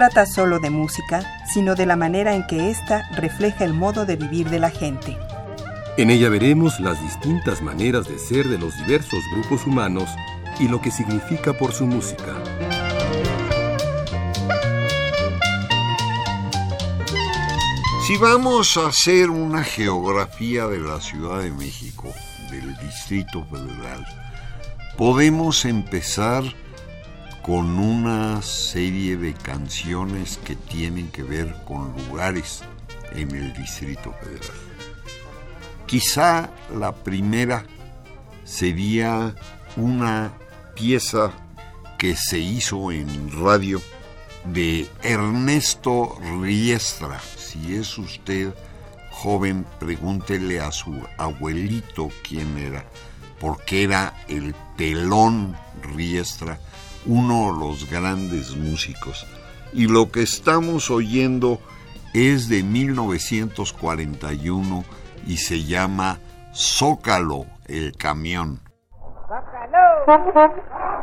Trata solo de música, sino de la manera en que ésta refleja el modo de vivir de la gente. En ella veremos las distintas maneras de ser de los diversos grupos humanos y lo que significa por su música. Si vamos a hacer una geografía de la Ciudad de México, del Distrito Federal, podemos empezar con una serie de canciones que tienen que ver con lugares en el Distrito Federal. Quizá la primera sería una pieza que se hizo en radio de Ernesto Riestra. Si es usted joven, pregúntele a su abuelito quién era, porque era el telón Riestra uno de los grandes músicos. Y lo que estamos oyendo es de 1941 y se llama Zócalo, el camión. Ah,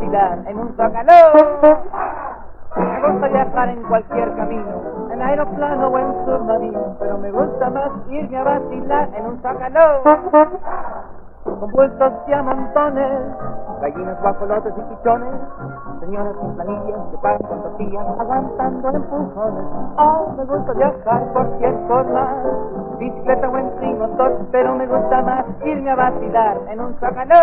en un zócalo. Me gusta viajar en cualquier camino, en aeroplano o en submarino, pero me gusta más irme a vacilar en un zócalo. Con bultos y a montones, gallinas, guajolotes y pichones, señoras sin planillas que pagan con tortillas, aguantando empujones. Oh, me gusta viajar por cualquier forma, bicicleta o en trimotor, pero me gusta más irme a vacilar en un zócalo.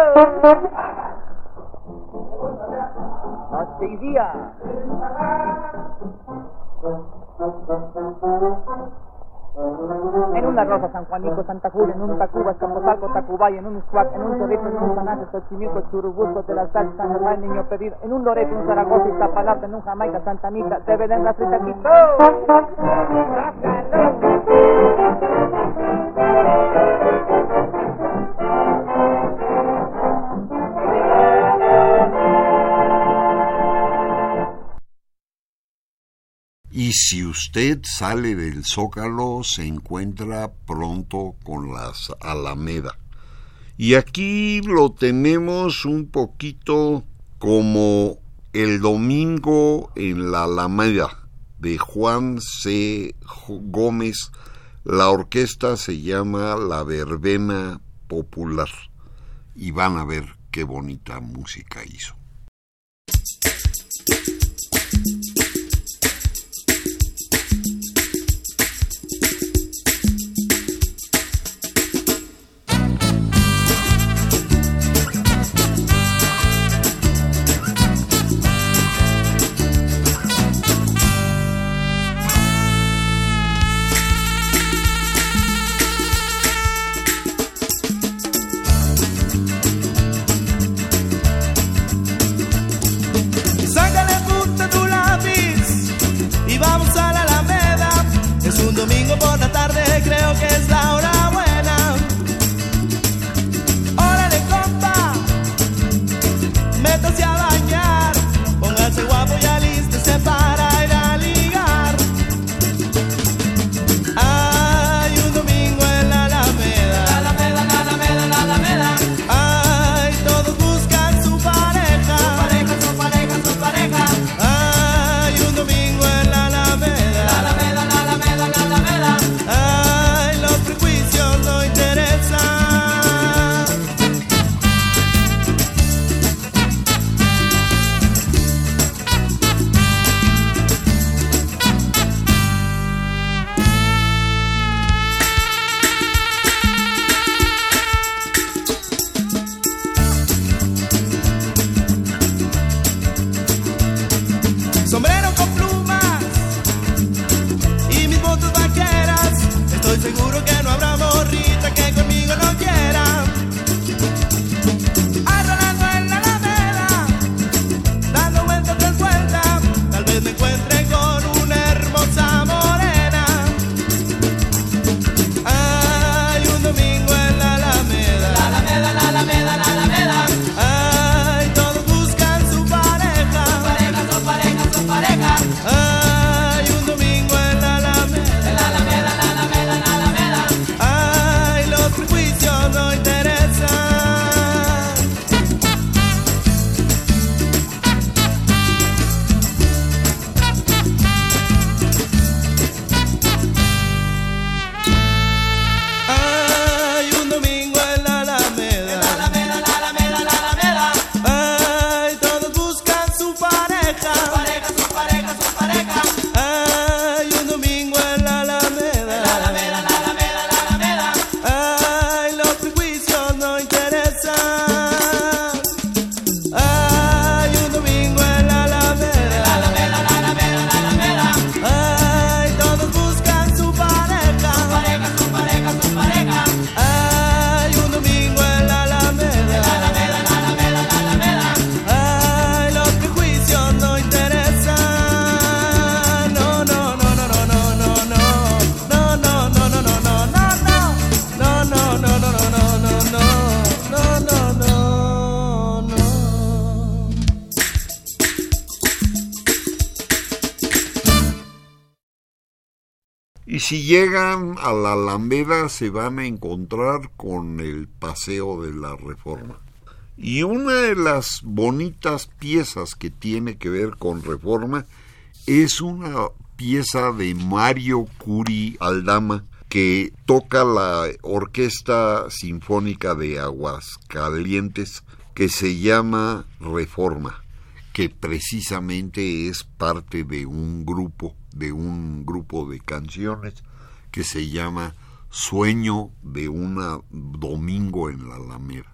Y día. En una rosa San Juanico, Santa Julia, en un Tacuba, Escaposalco, Tacubay, en un Iscuac, en un Cerrito, en un Sanate, Xochimilco, Churubusco, Telazal, San Germán, Niño Pedido, en un Loreto, un Zaragoza, Iztapalapa, en un Jamaica, Santa Anita, te ven la Frita si usted sale del Zócalo, se encuentra pronto con las Alameda. Y aquí lo tenemos un poquito como el domingo en la Alameda de Juan C. Gómez. La orquesta se llama La Verbena Popular. Y van a ver qué bonita música hizo. Si llegan a la Alameda se van a encontrar con el Paseo de la Reforma. Y una de las bonitas piezas que tiene que ver con Reforma es una pieza de Mario Curi Aldama que toca la Orquesta Sinfónica de Aguascalientes que se llama Reforma, que precisamente es parte de un grupo, de un grupo de canciones que se llama Sueño de un domingo en la Alameda.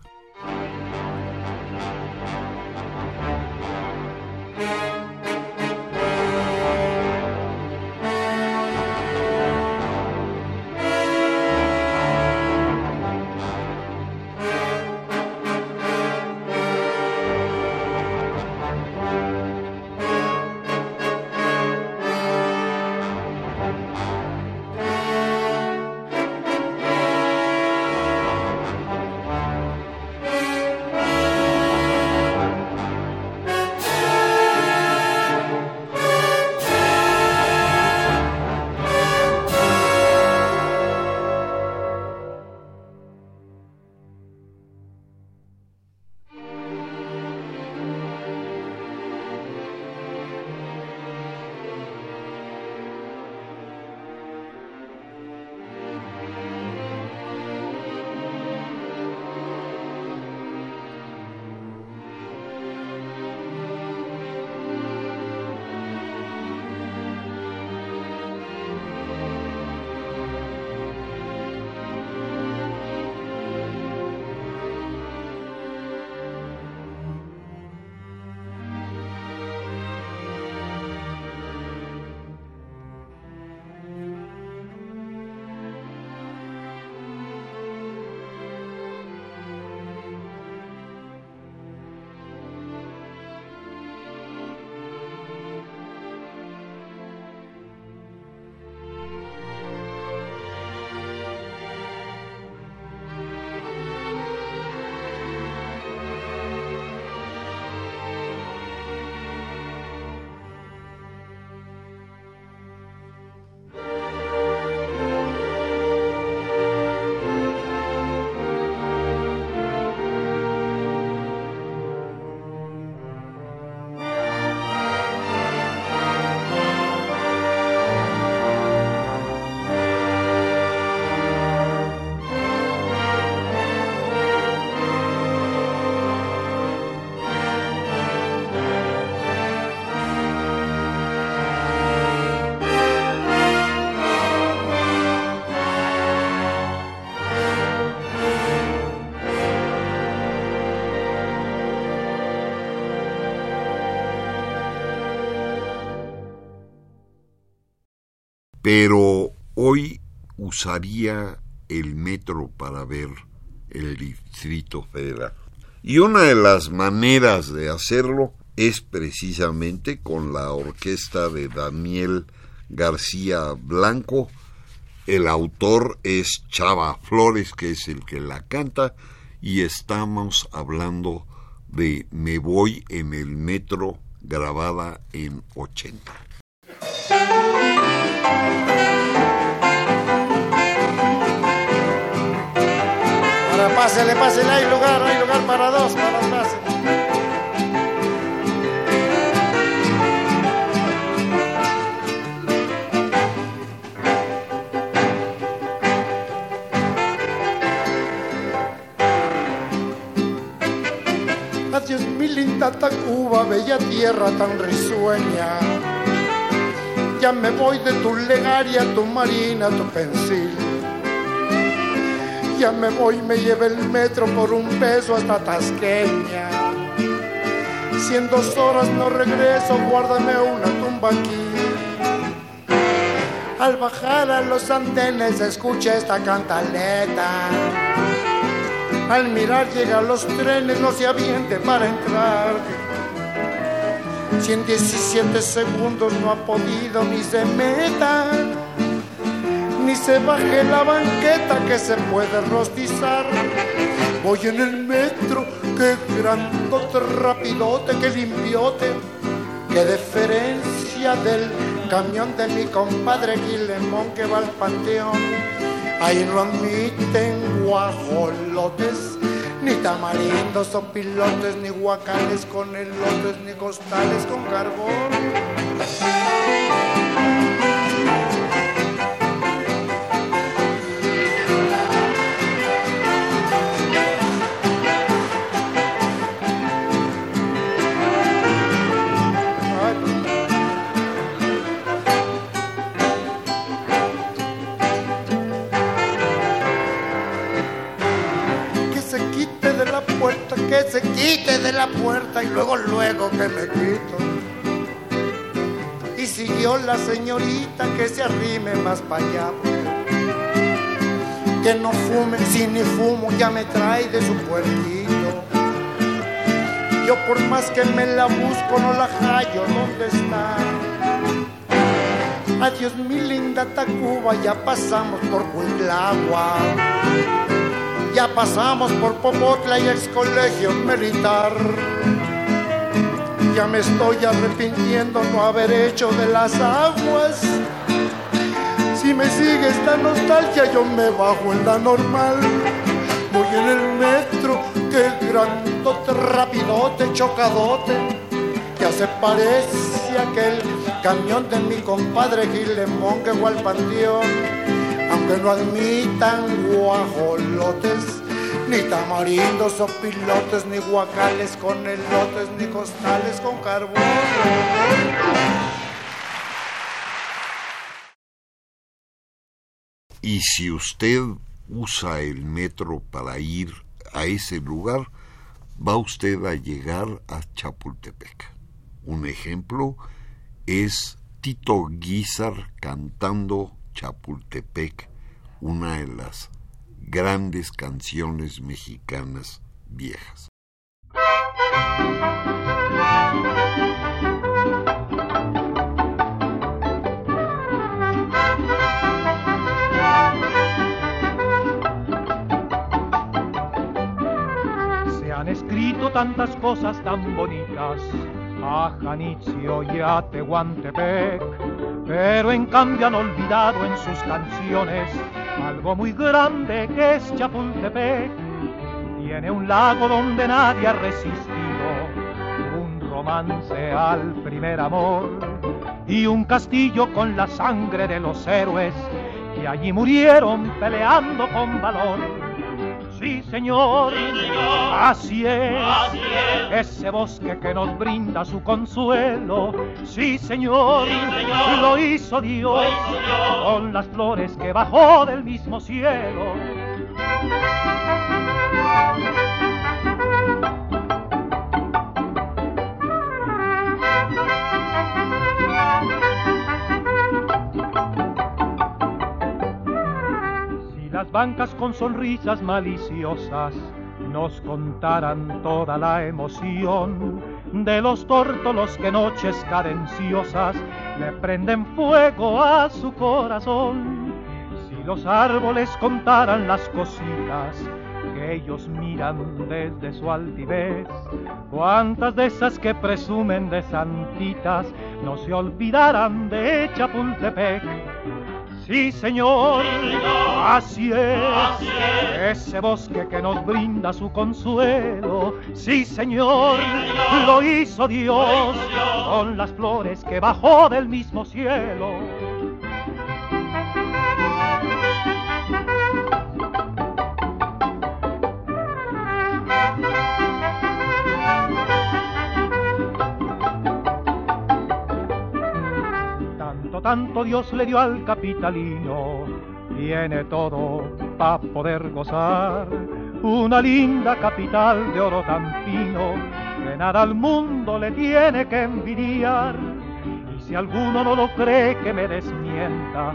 Pero hoy usaría el metro para ver el Distrito Federal. Y una de las maneras de hacerlo es precisamente con la orquesta de Daniel García Blanco. El autor es Chava Flores, que es el que la canta, y estamos hablando de Me voy en el metro grabada en 80. Ahora pásele, pásele, hay lugar, hay lugar para dos, para dos. Adiós mi linda Tacuba, bella tierra tan risueña ya me voy de tu legaria, tu marina, tu pensil. Ya me voy, me lleve el metro por un peso hasta Tasqueña. Si en dos horas no regreso, guárdame una tumba aquí. Al bajar a los andenes escucha esta cantaleta. Al mirar llega los trenes, no se aviente para entrar si en 17 segundos no ha podido ni se meta, ni se baje la banqueta que se puede rostizar. Voy en el metro, que grandote, rapidote, que limpiote, que deferencia del camión de mi compadre Guillemón que va al panteón. Ahí no admiten guajolotes, ni tamarindos o pilotes, ni guacales con elotes, ni costales con carbón. La señorita que se arrime más para allá. Que no fume, si ni fumo ya me trae de su puerquito. Yo por más que me la busco no la hallo, ¿dónde está? Adiós mi linda Tacuba, ya pasamos por Huitlagua ya pasamos por Popotla y ex colegio militar. Ya me estoy arrepintiendo no haber hecho de las aguas. Si me sigue esta nostalgia, yo me bajo en la normal. Voy en el metro, que grandote, rapidote, chocadote. Ya se parece aquel camión de mi compadre Gilemón que fue al aunque no admitan guajolotes, ni tamarindos o pilotes, ni guacales con elotes, ni costales con carbón. Y si usted usa el metro para ir a ese lugar, va usted a llegar a Chapultepec. Un ejemplo es Tito Guizar cantando Chapultepec, una de las grandes canciones mexicanas viejas. Se han escrito tantas cosas tan bonitas a Janitzio y a Tehuantepec, pero en cambio han olvidado en sus canciones algo muy grande que es Chapultepec. Tiene un lago donde nadie ha resistido, un romance al primer amor. Y un castillo con la sangre de los héroes que allí murieron peleando con valor Sí señor, Así, es. ese bosque que nos brinda su consuelo. Sí señor, Lo, hizo Dios, con las flores que bajó del mismo cielo. Bancas con sonrisas maliciosas nos contaran toda la emoción de los tórtolos que noches cadenciosas le prenden fuego a su corazón. Si los árboles contaran las cositas que ellos miran desde su altivez, cuántas de esas que presumen de santitas no se olvidarán de Chapultepec Sí, señor, Así, es. ese bosque que nos brinda su consuelo. Sí, señor, lo hizo Dios con las flores que bajó del mismo cielo. Tanto Dios le dio al capitalino, tiene todo para poder gozar. Una linda capital de oro tan fino que nada al mundo le tiene que envidiar. Y si alguno no lo cree que me desmienta,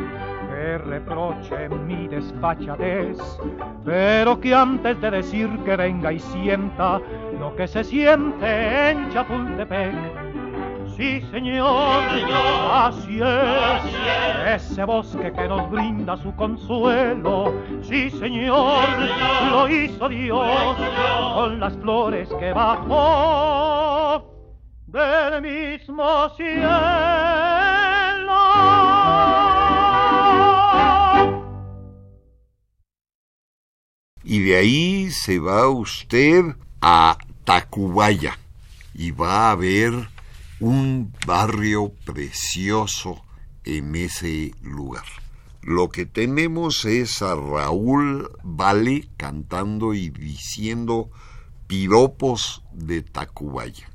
que reproche mi despachatez, pero que antes de decir que venga y sienta lo que se siente en Chapultepec, Sí, señor, Así, es. Ese bosque que nos brinda su consuelo. Sí, señor, Lo, hizo Dios, con las flores que bajó del mismo cielo. Y de ahí se va usted a Tacubaya y va a ver un barrio precioso en ese lugar. Lo que tenemos es a Raúl Vale cantando y diciendo piropos de Tacubaya.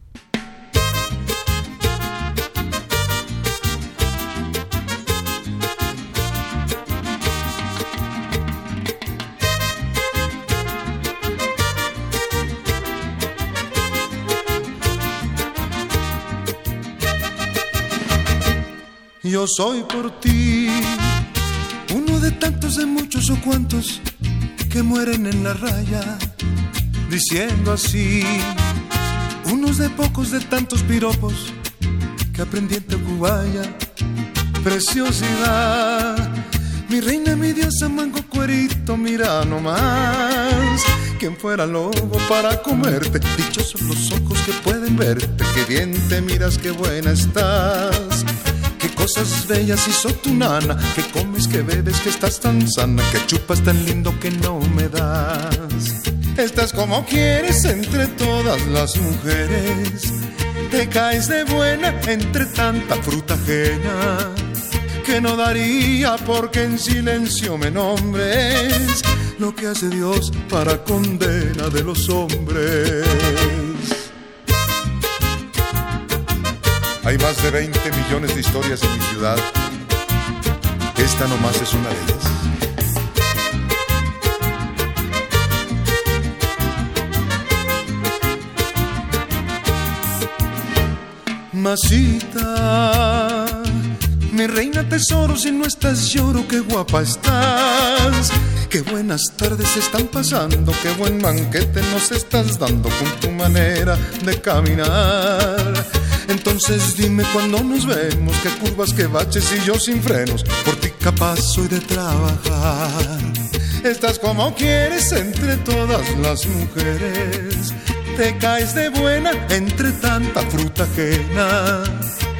Yo soy por ti uno de tantos, de muchos o cuantos que mueren en la raya, diciendo así, unos de pocos de tantos piropos que aprendí en Tacubaya, preciosidad. Mi reina, mi diosa, mango cuerito, mira nomás. Quien fuera lobo para comerte, dichosos los ojos que pueden verte, que bien te miras, qué buena estás cosas bellas tu nana, que comes, que bebes, que estás tan sana, que chupas tan lindo que no me das. Estás como quieres entre todas las mujeres, te caes de buena entre tanta fruta ajena, que no daría porque en silencio me nombres lo que hace Dios para condena de los hombres. Hay más de 20 millones de historias en mi ciudad. Esta nomás es una de ellas. Masita, mi reina tesoro, si no estás lloro, qué guapa estás. Qué buenas tardes están pasando, qué buen banquete nos estás dando con tu manera de caminar. Entonces dime cuando nos vemos, qué curvas, qué baches y yo sin frenos, por ti capaz soy de trabajar. Estás como quieres entre todas las mujeres, te caes de buena entre tanta fruta ajena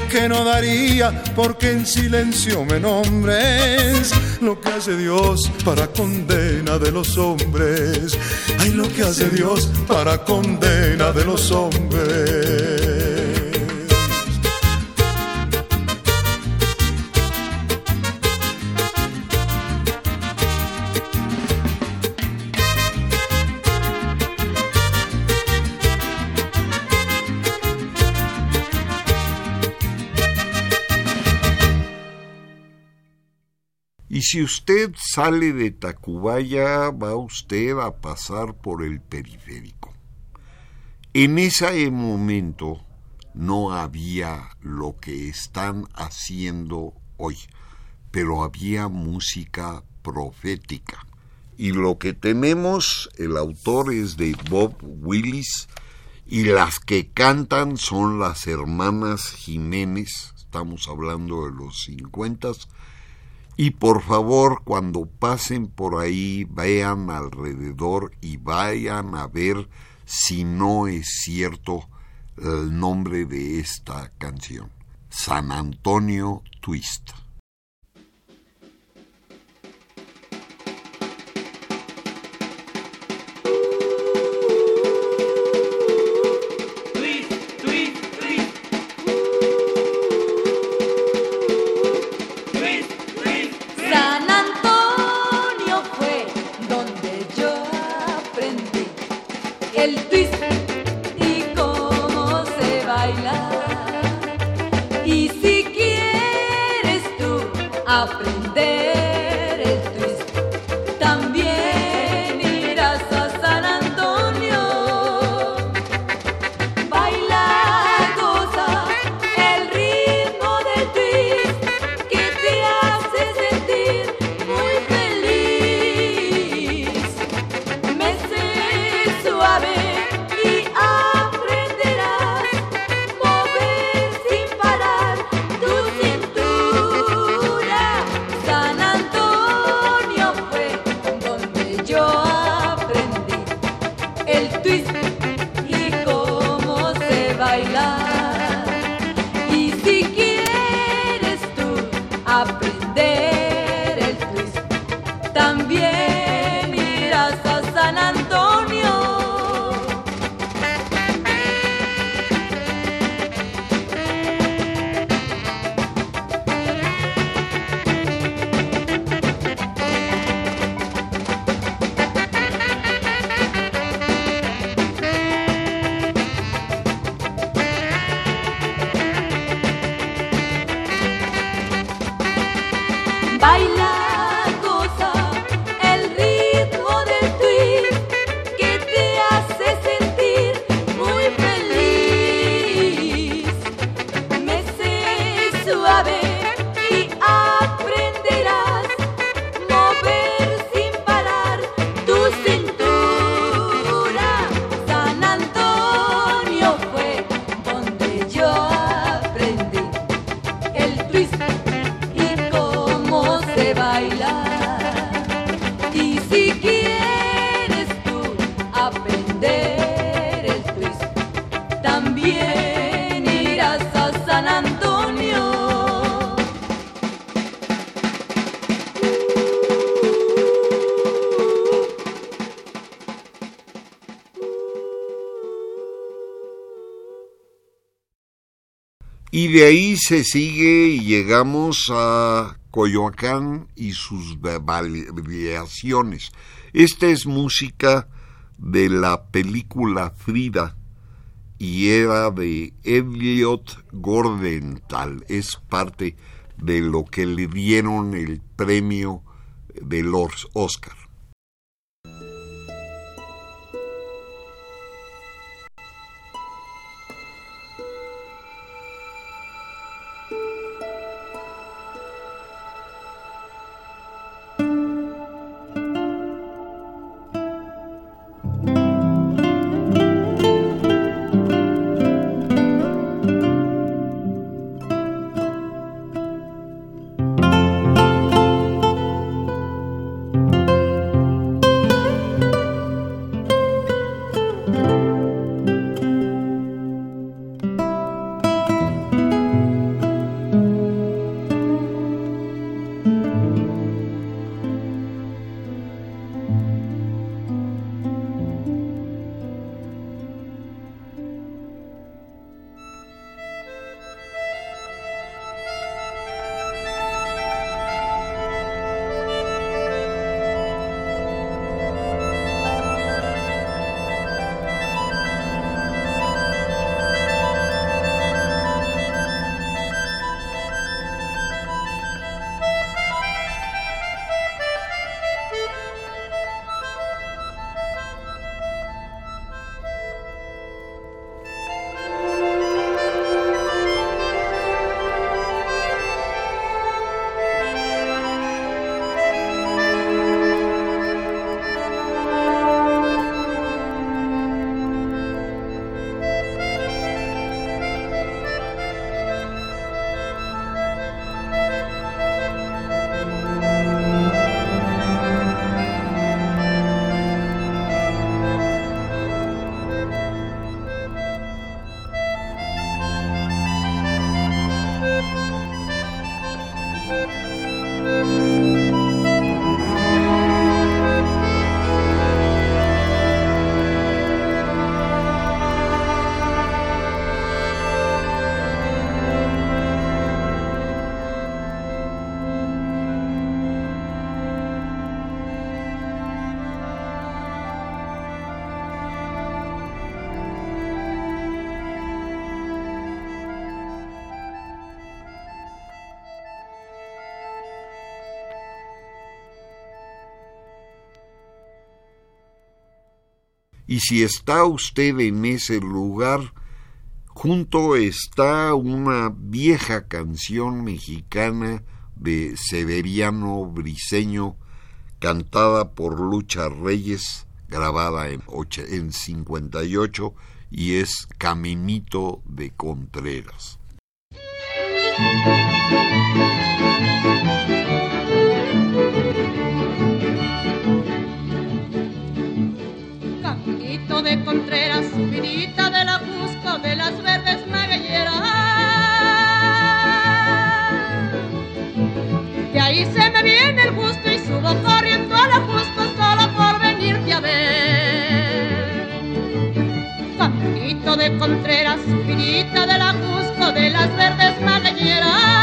que no daría porque en silencio me nombres lo que hace Dios para condena de los hombres. Ay, lo que hace Dios para condena de los hombres. Si usted sale de Tacubaya, va usted a pasar por el periférico. En ese momento no había lo que están haciendo hoy, pero había música profética. Y lo que tenemos, el autor es de Bob Willis, y las que cantan son las hermanas Jiménez, estamos hablando de los cincuentas, y por favor, cuando pasen por ahí, vean alrededor y vayan a ver si no es cierto el nombre de esta canción. San Antonio Twist. Ahí se sigue y llegamos a Coyoacán y sus variaciones. Esta es música de la película Frida y era de Elliot Gordenthal. Es parte de lo que le dieron el premio de los Oscar. Y si está usted en ese lugar, junto está una vieja canción mexicana de Severiano Briseño, cantada por Lucha Reyes, grabada en, en 58 y es Caminito de Contreras. De Contreras, subidita de la Cusco, de las verdes magalleras. De ahí se me viene el gusto y subo corriendo a la Cusco solo por venirte a ver. Caminito de Contreras, subidita de la Cusco, de las verdes magalleras.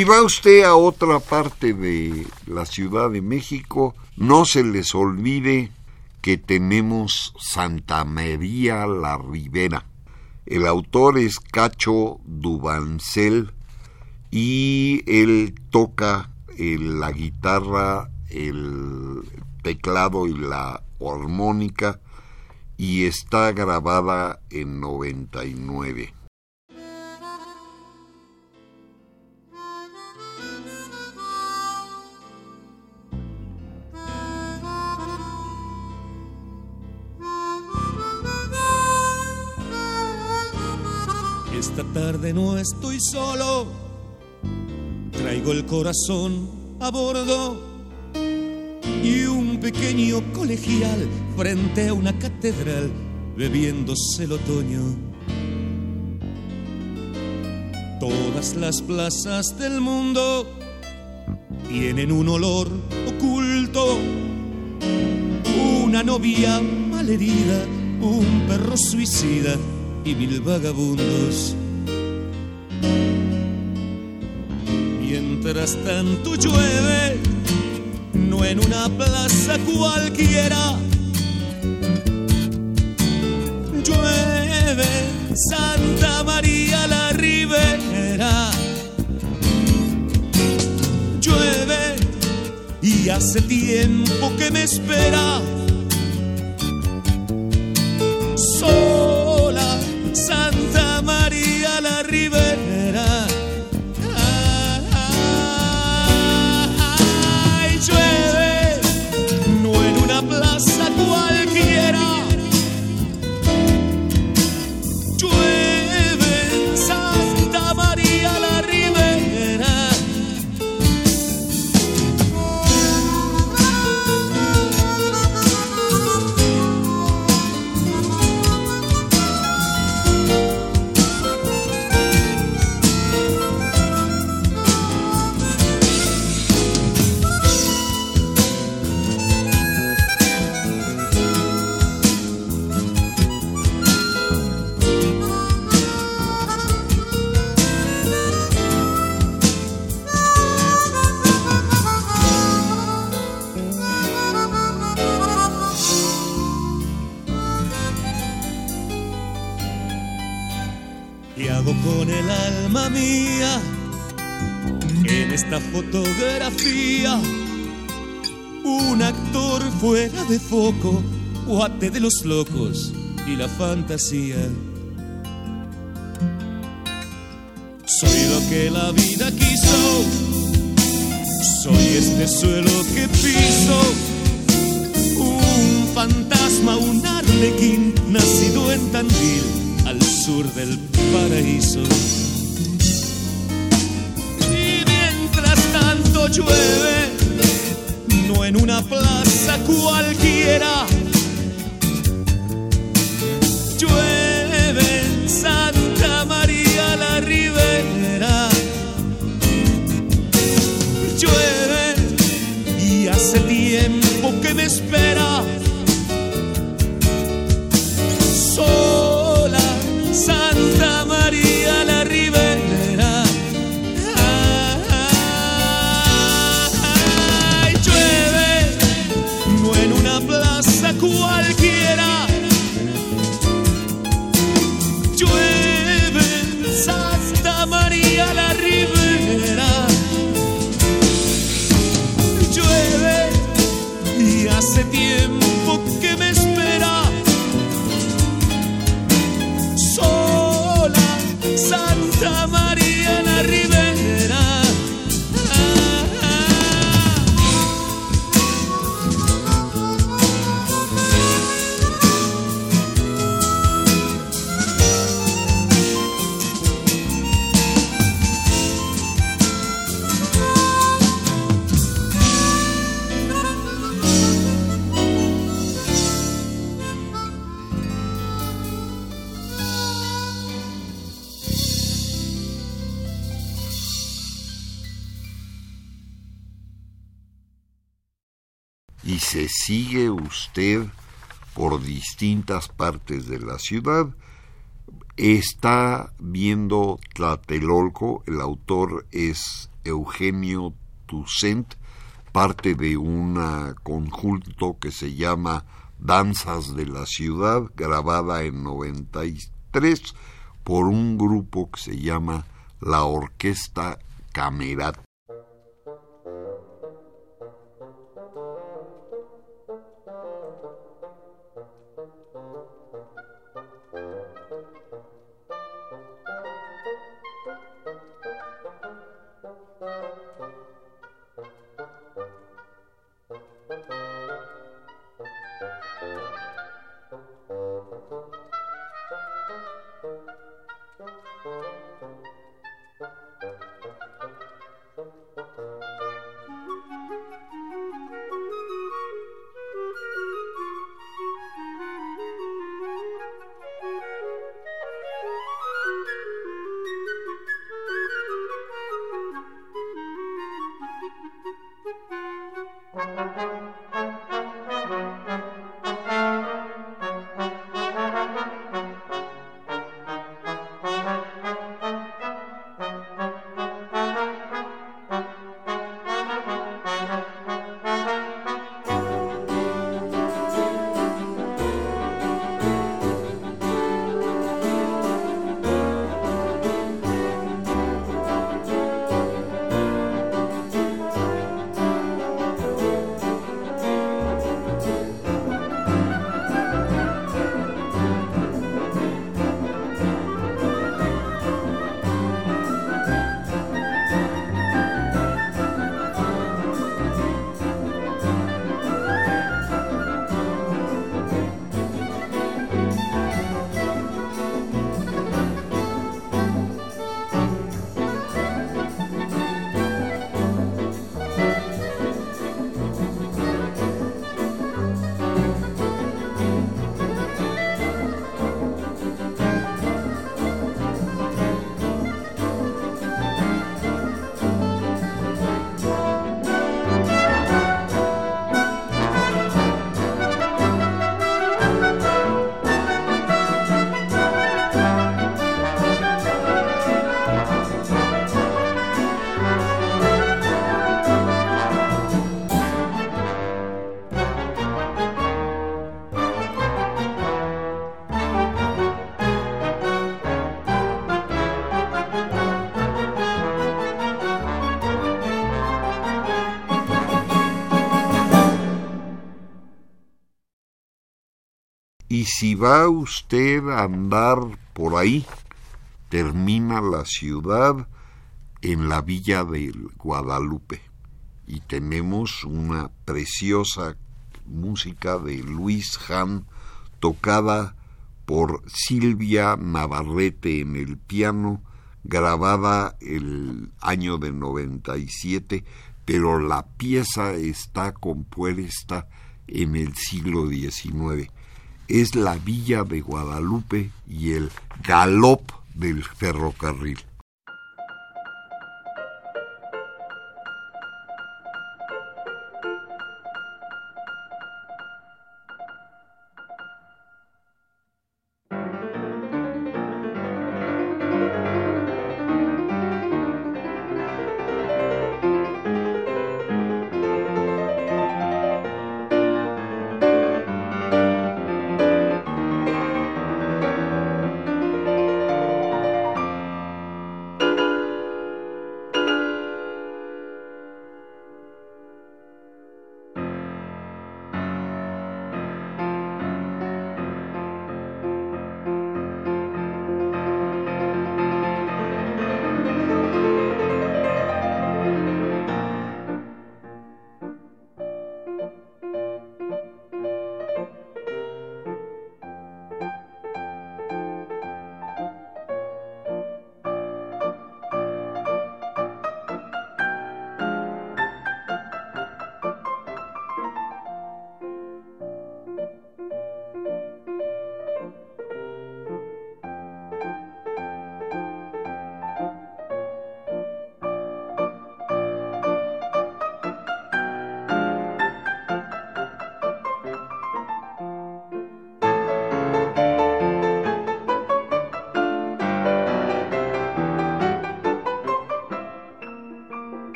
Si va usted a otra parte de la Ciudad de México, no se les olvide que tenemos Santa María la Ribera. El autor es Cacho Dubancel y él toca eh, la guitarra, el teclado y la armónica y está grabada en 99. Esta tarde no estoy solo, traigo el corazón a bordo y un pequeño colegial frente a una catedral bebiéndose el otoño. Todas las plazas del mundo tienen un olor oculto, una novia malherida, un perro suicida y mil vagabundos. Mientras tanto llueve, no en una plaza cualquiera. Llueve Santa María la Ribera. Llueve y hace tiempo que me espera. Foco, guate de los locos y la fantasía. Soy lo que la vida quiso, soy este suelo que piso, un fantasma, un arlequín nacido en Tandil al sur del paraíso. Y mientras tanto llueve, en una plaza cualquiera. Llueve en Santa María la Ribera. Llueve y hace tiempo que me espera. Distintas partes de la ciudad, está viendo Tlatelolco, el autor es Eugenio Tucent, parte de un conjunto que se llama Danzas de la Ciudad, grabada en 93 por un grupo que se llama la Orquesta Camerat. Si va usted a andar por ahí, termina la ciudad en la villa de Guadalupe. Y tenemos una preciosa música de Luis Hahn tocada por Silvia Navarrete en el piano, grabada el año de 97, pero la pieza está compuesta en el siglo XIX es la villa de Guadalupe y el galop del ferrocarril.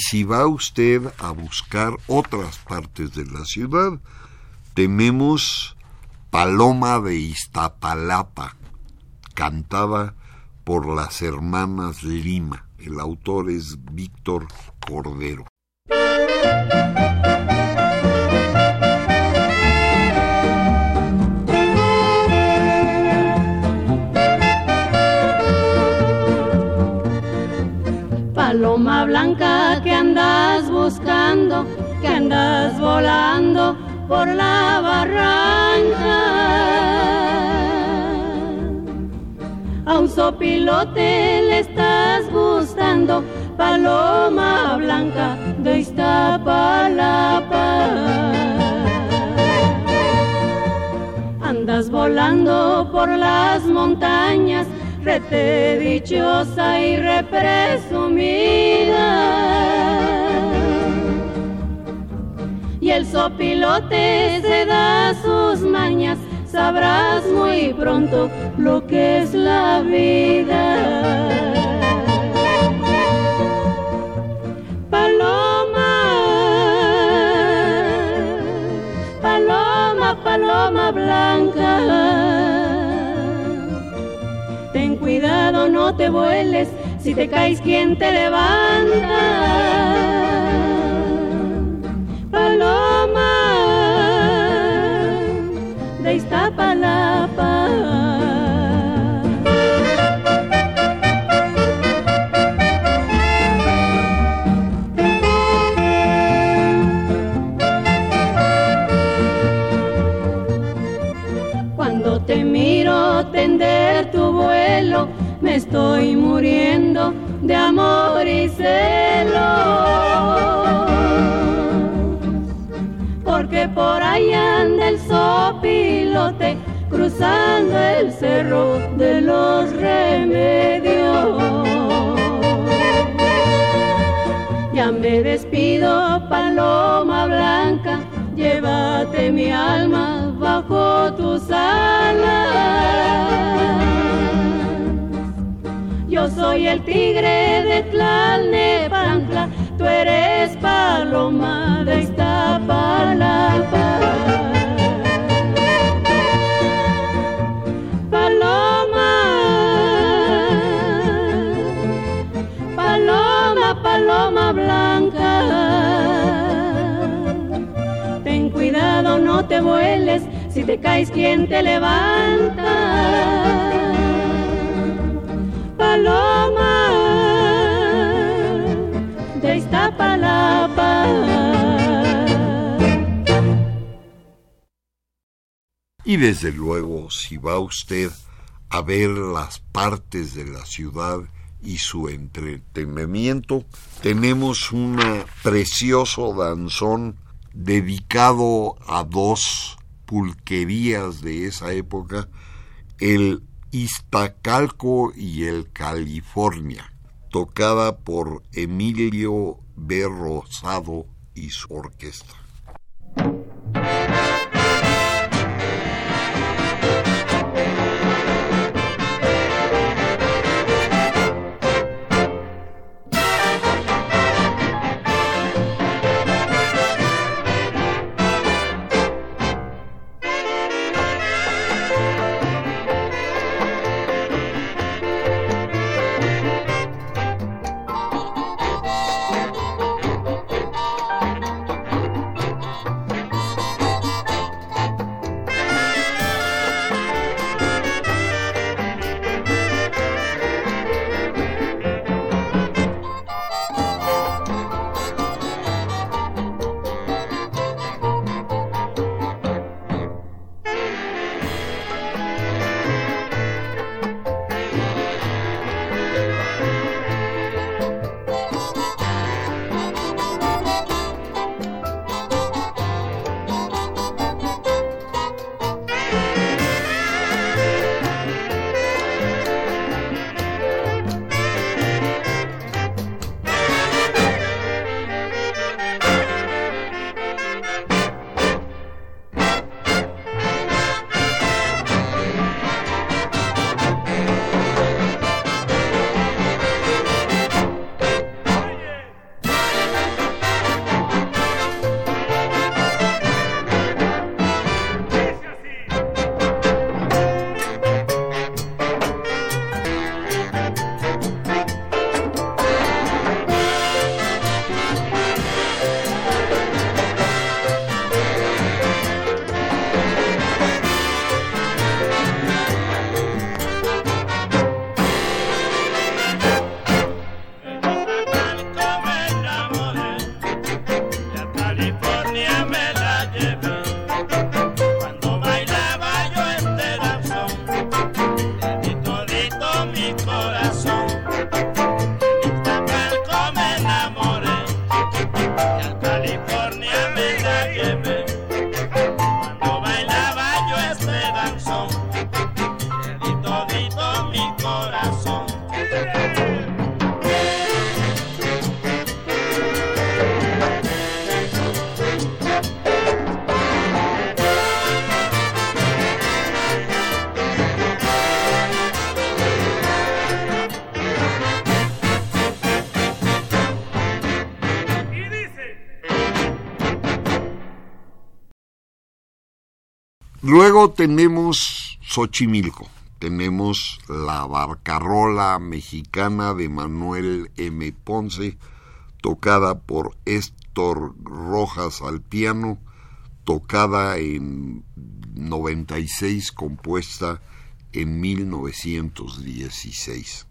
Si va usted a buscar otras partes de la ciudad, tenemos Paloma de Iztapalapa, cantada por las hermanas Lima. El autor es Víctor Cordero. Paloma blanca que que andas volando por la barranca. A un sopilote le estás gustando, paloma blanca de Iztapalapa. Andas volando por las montañas, rete dichosa y represumida el sopilote se da sus mañas, sabrás muy pronto lo que es la vida. Paloma, paloma, paloma blanca. Ten cuidado, no te vueles, si te caes, ¿quién te levanta? Iztapalapa. Cuando te miro tender tu vuelo, me estoy muriendo de amor y celo por ahí anda el sopilote cruzando el cerro de los remedios. Ya me despido, paloma blanca, llévate mi alma bajo tus alas. Yo soy el tigre de Tlalnepantla, tú eres paloma de Iztapalapa. Paloma, paloma, paloma blanca. Ten cuidado, no te vueles, si te caes, ¿quién te levanta? Paloma de Iztapalapa. Y desde luego, si va usted a ver las partes de la ciudad y su entretenimiento, tenemos un precioso danzón dedicado a dos pulquerías de esa época, el Iztacalco y el California, tocada por Emilio B. Rosado y su orquesta. Luego tenemos Xochimilco, tenemos la barcarola mexicana de Manuel M. Ponce, tocada por Héctor Rojas al piano, tocada en 96, compuesta en 1916.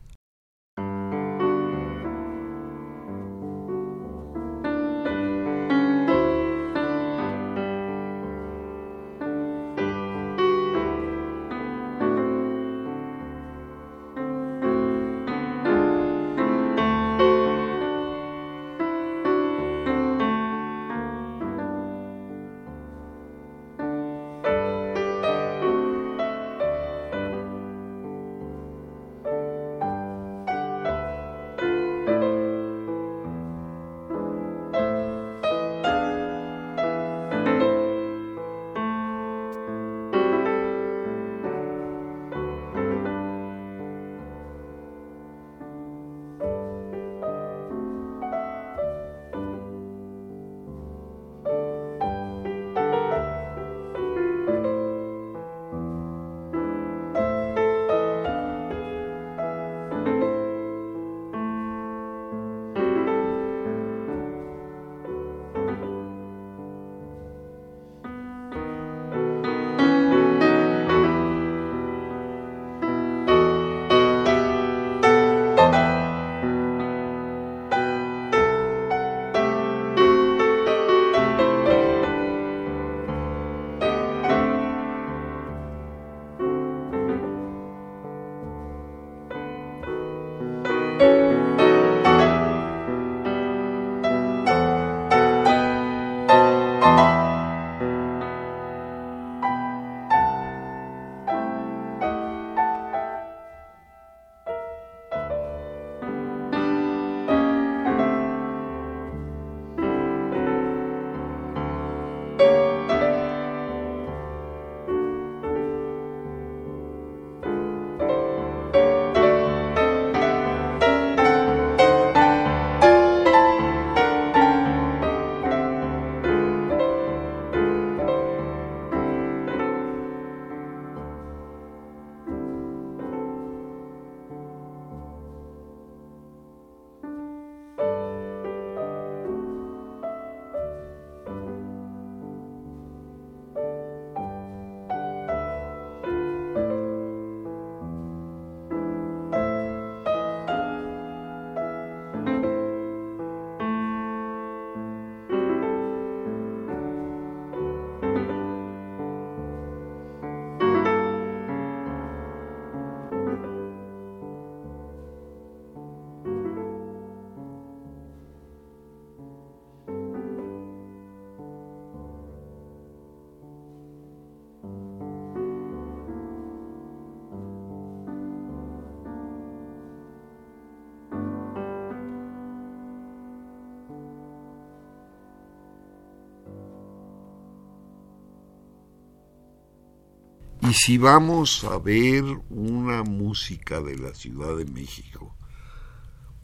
Y si vamos a ver una música de la Ciudad de México,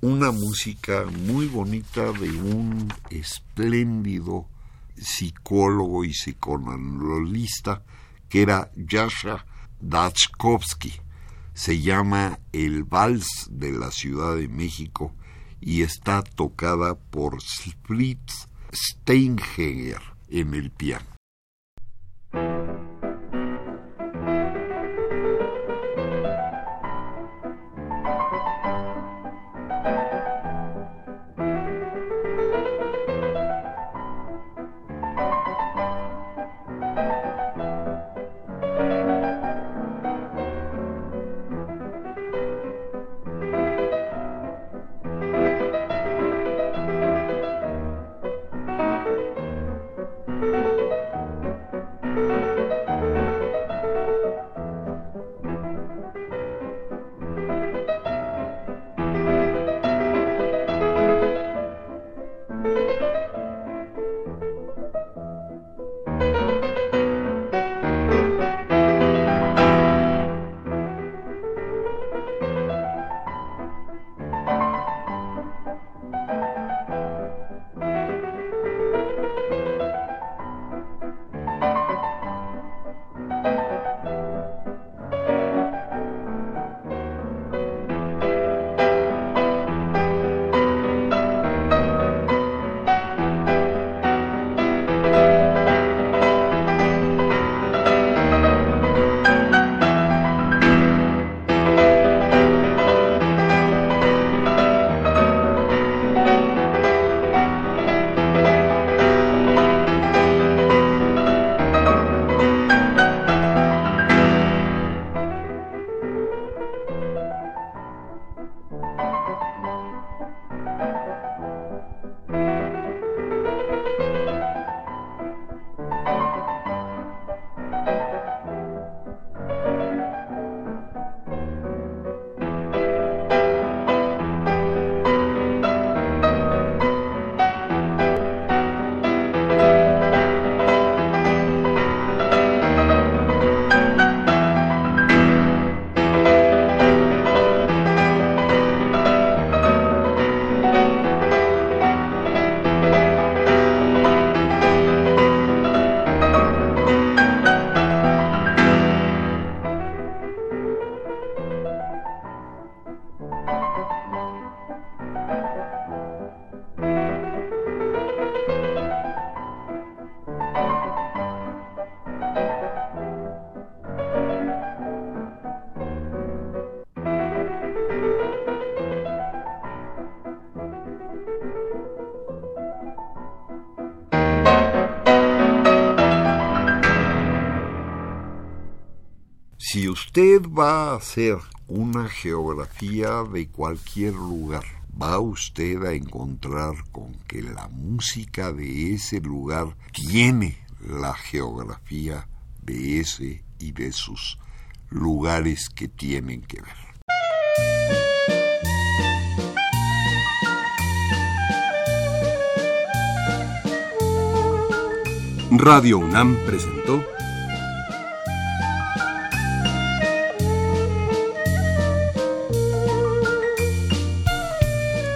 una música muy bonita de un espléndido psicólogo y psicoanalista que era Yasha Dachkovsky. Se llama El Vals de la Ciudad de México y está tocada por Fritz Steinheger en el piano. Usted va a hacer una geografía de cualquier lugar, va usted a encontrar con que la música de ese lugar tiene la geografía de ese y de sus lugares que tienen que ver. Radio UNAM presentó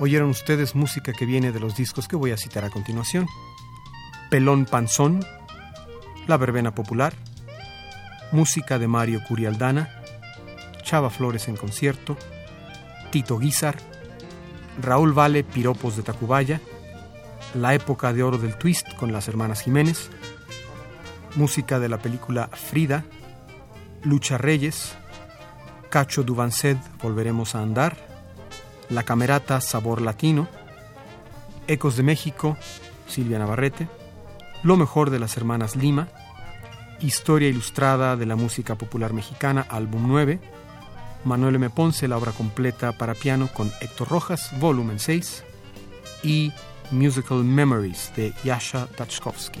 Oyeron ustedes música que viene de los discos que voy a citar a continuación. Pelón Panzón, La Verbena Popular, música de Mario Curialdana, Chava Flores en concierto, Tito Guizar, Raúl Vale Piropos de Tacubaya, La época de oro del twist con las hermanas Jiménez, música de la película Frida, Lucha Reyes, Cacho Duvanced Volveremos a andar, la Camerata Sabor Latino, Ecos de México, Silvia Navarrete, Lo mejor de las hermanas Lima, Historia Ilustrada de la Música Popular Mexicana, álbum 9, Manuel M. Ponce, la obra completa para piano con Héctor Rojas, volumen 6, y Musical Memories de Yasha Tachkovsky.